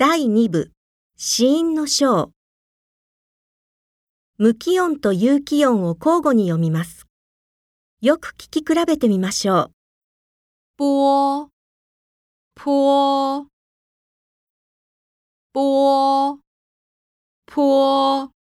第2部、死因の章。無気音と有気音を交互に読みます。よく聞き比べてみましょう。波